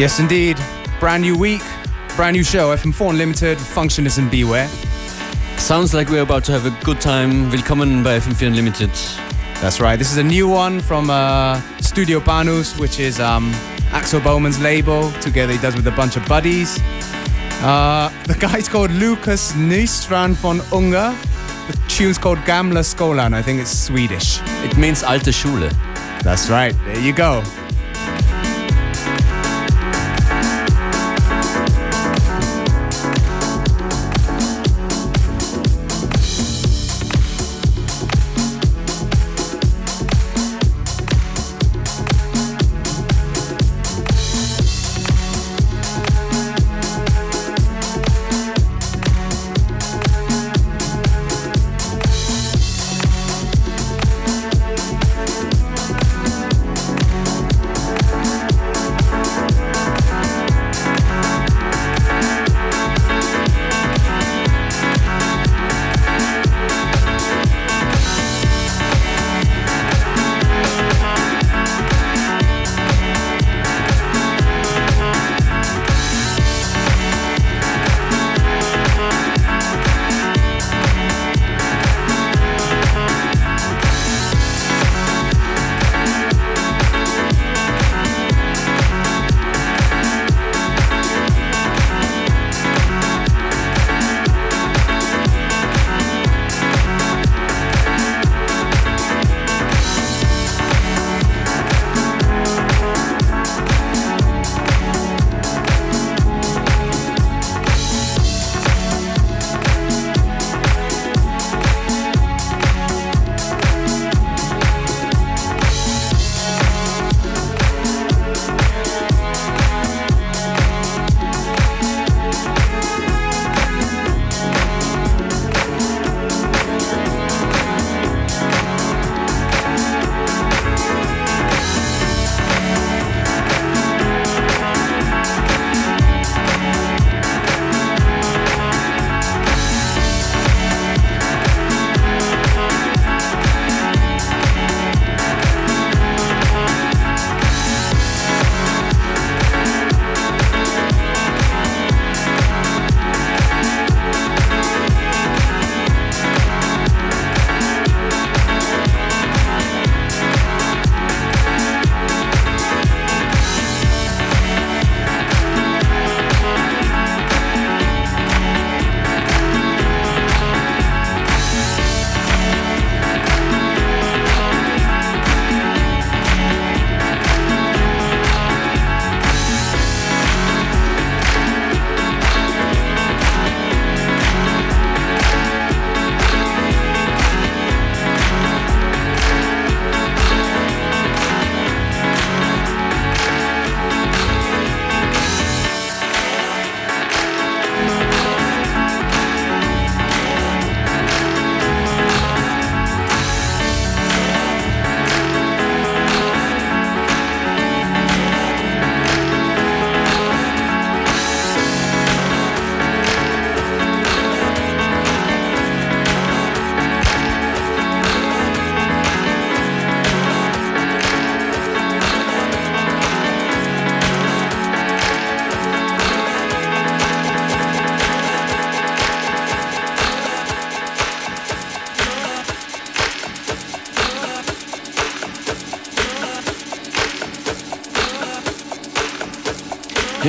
Yes, indeed. Brand new week, brand new show. FM4 Unlimited, Functionist and Beware. Sounds like we're about to have a good time. Willkommen bei FM4 Unlimited. That's right. This is a new one from uh, Studio Banus, which is um, Axel Bowman's label. Together he does with a bunch of buddies. Uh, the guy's called Lucas Nystran von Unger. The tune's called Gamla Skolan. I think it's Swedish. It means alte Schule. That's right. There you go.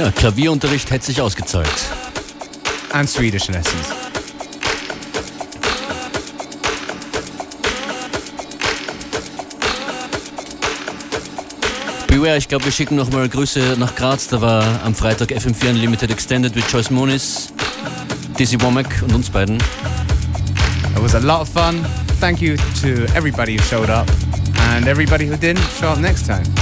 Ja, Klavierunterricht hätte sich ausgezahlt. And Swedish lessons. Beware, ich glaube, wir schicken nochmal Grüße nach Graz. Da war am Freitag FM4 Unlimited Extended mit Joyce Moniz, Dizzy Womack und uns beiden. It was a lot of fun. Thank you to everybody who showed up and everybody who didn't. Show up next time.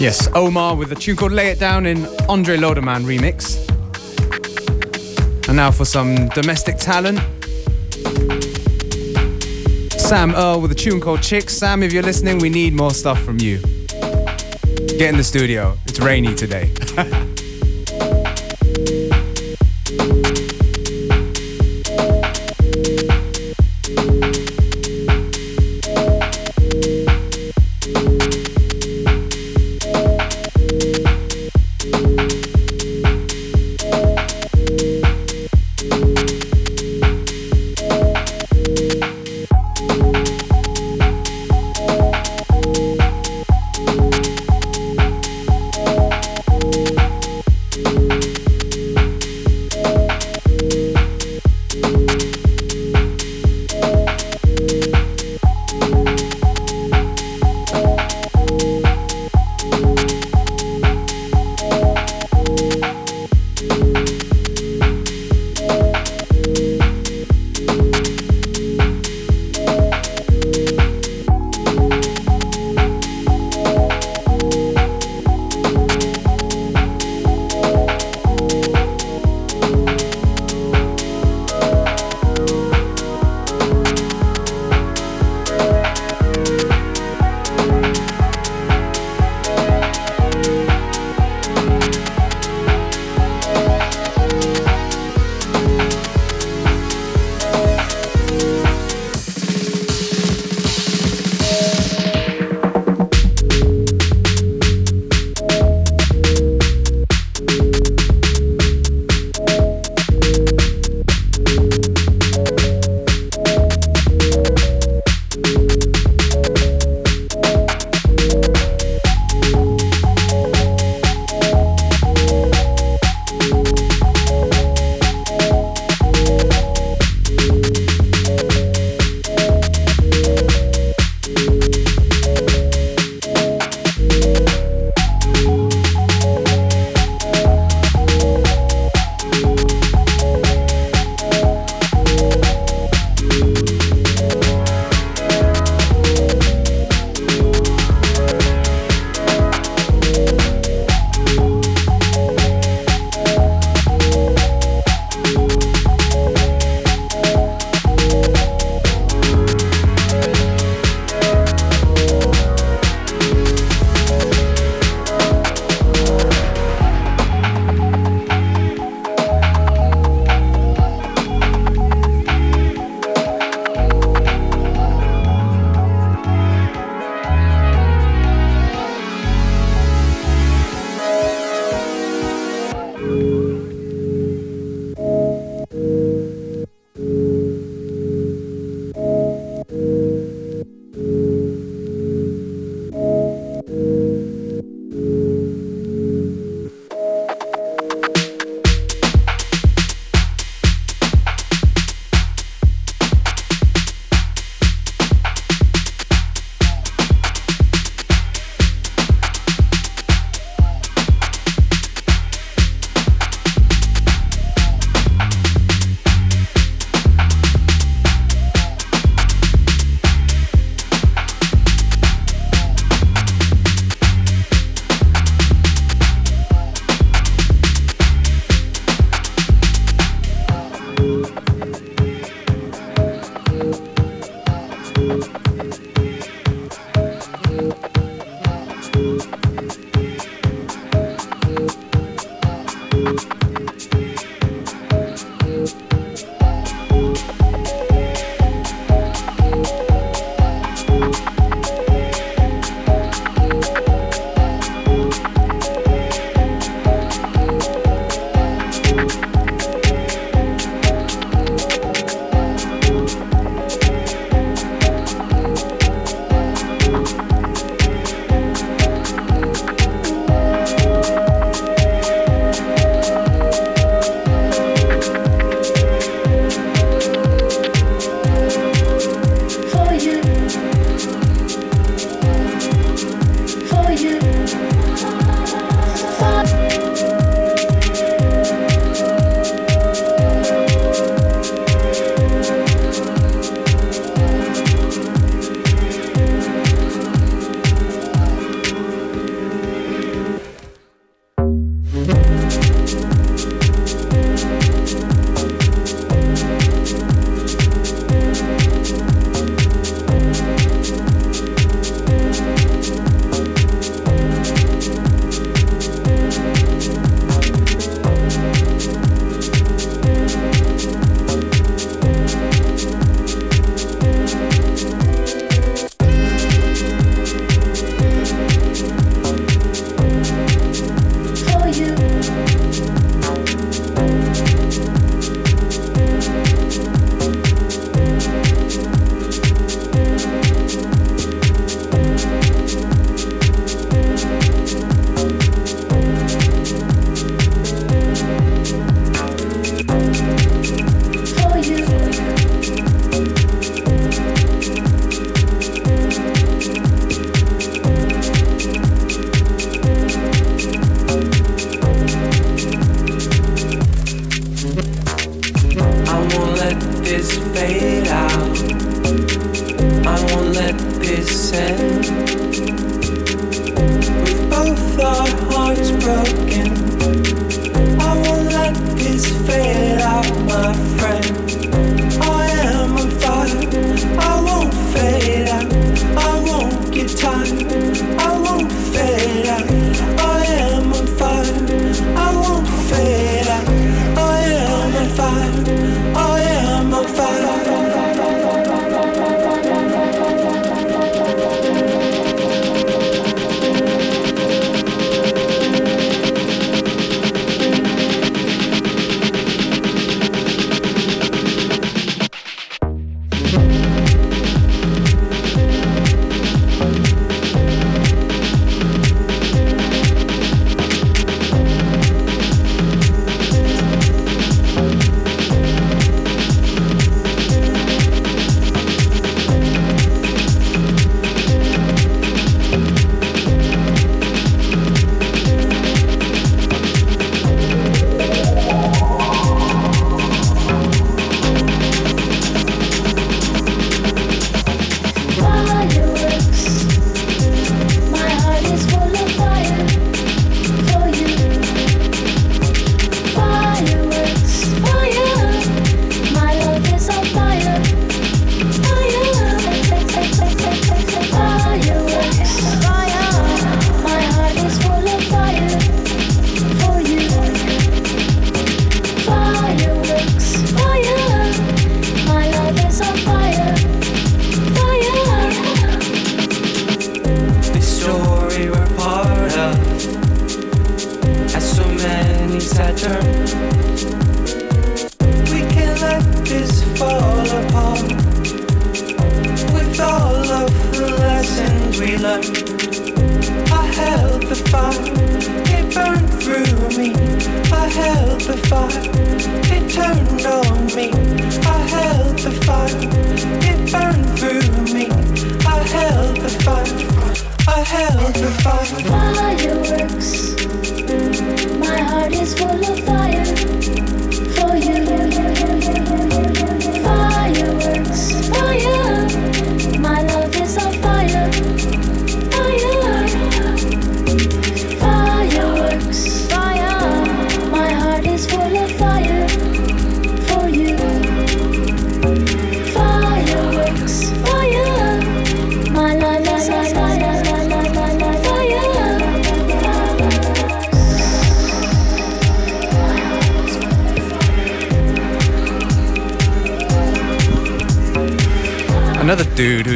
Yes, Omar with a tune called Lay It Down in Andre Loderman remix. And now for some domestic talent. Sam Earl with a tune called Chicks. Sam, if you're listening, we need more stuff from you. Get in the studio. It's rainy today.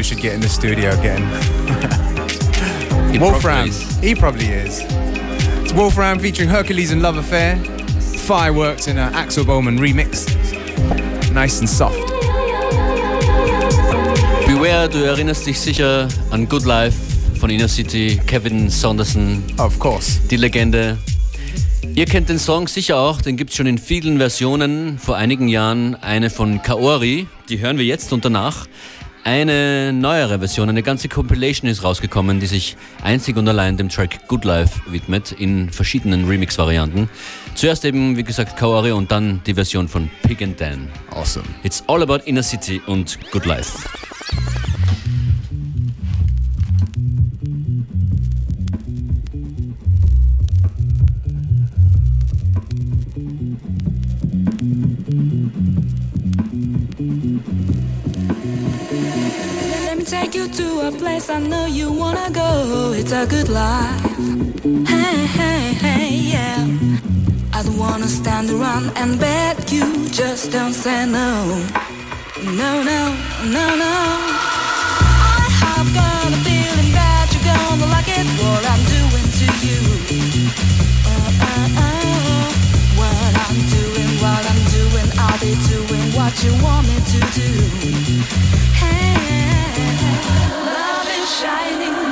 who should get in the studio again. He Wolfram. He probably is. It's Wolfram featuring Hercules and Love Affair. Fireworks in an Axel Bowman remix. Nice and soft. Beware, du erinnerst dich sicher an Good Life von Inner City, Kevin Saunderson, Of course. die Legende. Ihr kennt den Song sicher auch, den gibt es schon in vielen Versionen. Vor einigen Jahren eine von Kaori, die hören wir jetzt und danach eine neuere Version, eine ganze Compilation ist rausgekommen, die sich einzig und allein dem Track Good Life widmet, in verschiedenen Remix-Varianten. Zuerst eben, wie gesagt, Kaori und dann die Version von Pig and Dan. Awesome. It's all about Inner City und Good Life. to a place I know you wanna go. It's a good life. Hey, hey, hey, yeah. I don't wanna stand around and beg you. Just don't say no. No, no, no, no. I have got a feeling that you're gonna like it. What I'm doing to you. Uh, uh, uh. What I'm doing, what I'm doing. I'll be doing what you want me to do. Hey, Love is shining.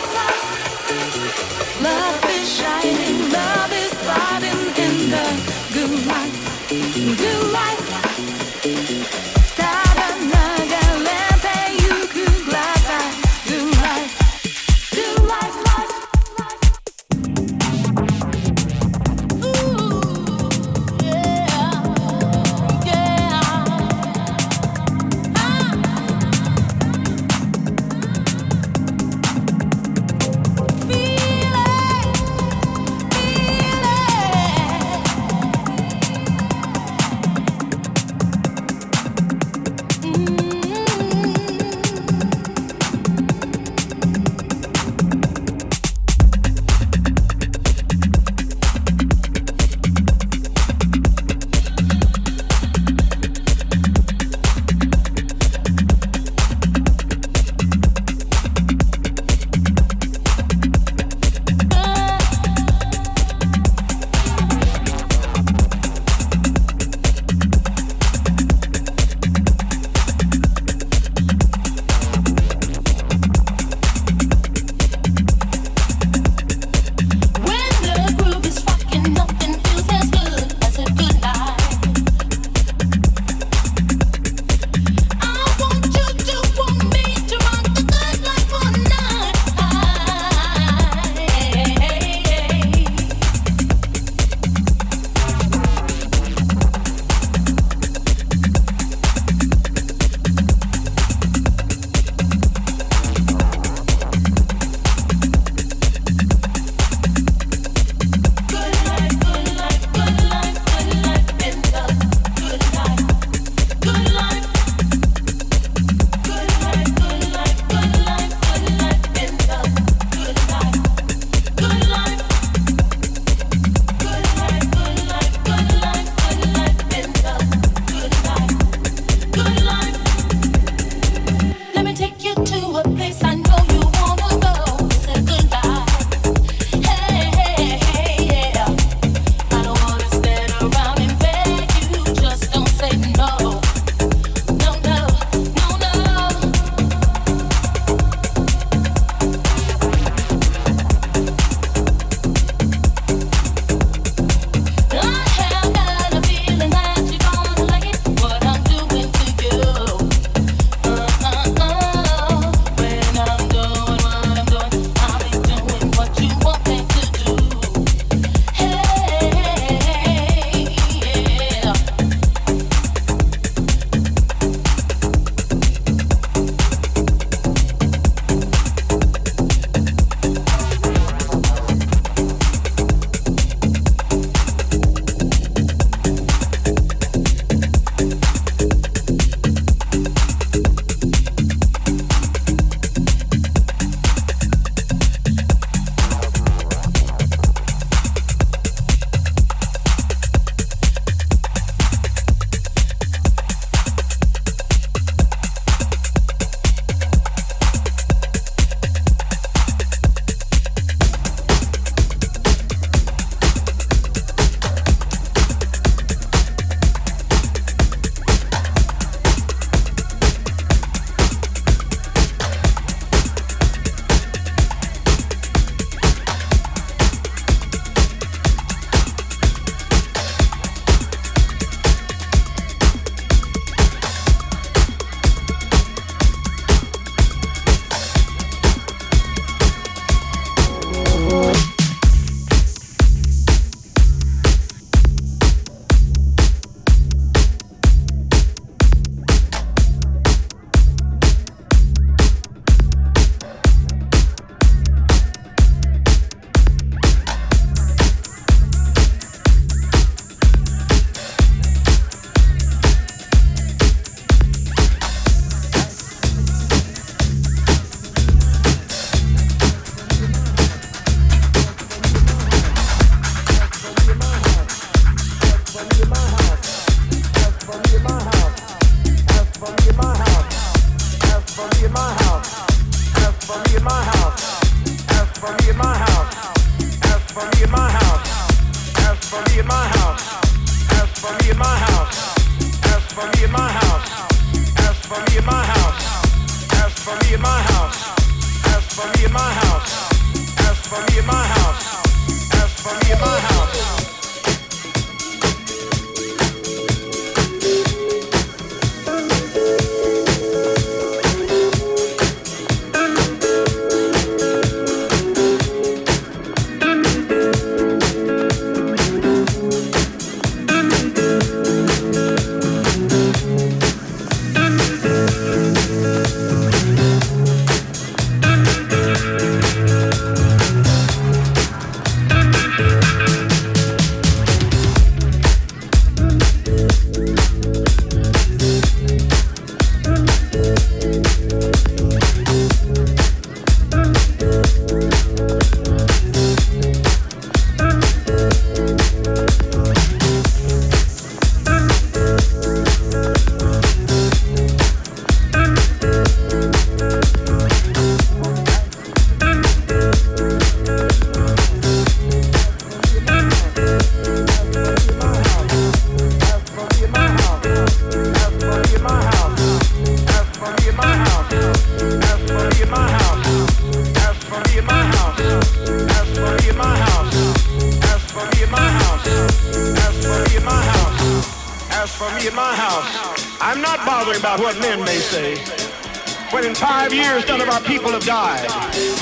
our people have died,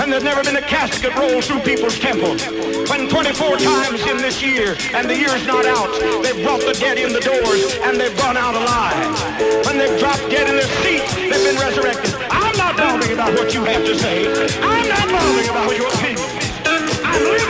and there's never been a casket rolled through people's temple. When 24 times in this year, and the year's not out, they've brought the dead in the doors, and they've gone out alive. When they've dropped dead in their seats, they've been resurrected. I'm not bothering about what you have to say. I'm not bothering about your opinion. I'm living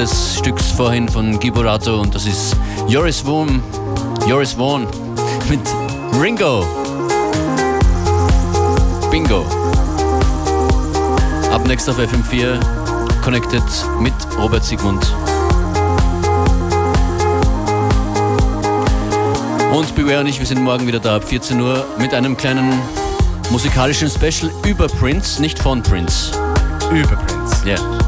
des Stücks vorhin von Giborato und das ist Joris Vaughan, Joris Vaughan mit Ringo. Bingo. Ab next auf FM4 Connected mit Robert Sigmund. Und Beware und ich, wir sind morgen wieder da ab 14 Uhr mit einem kleinen musikalischen Special über Prince, nicht von Prince. Über Prince. Ja. Thank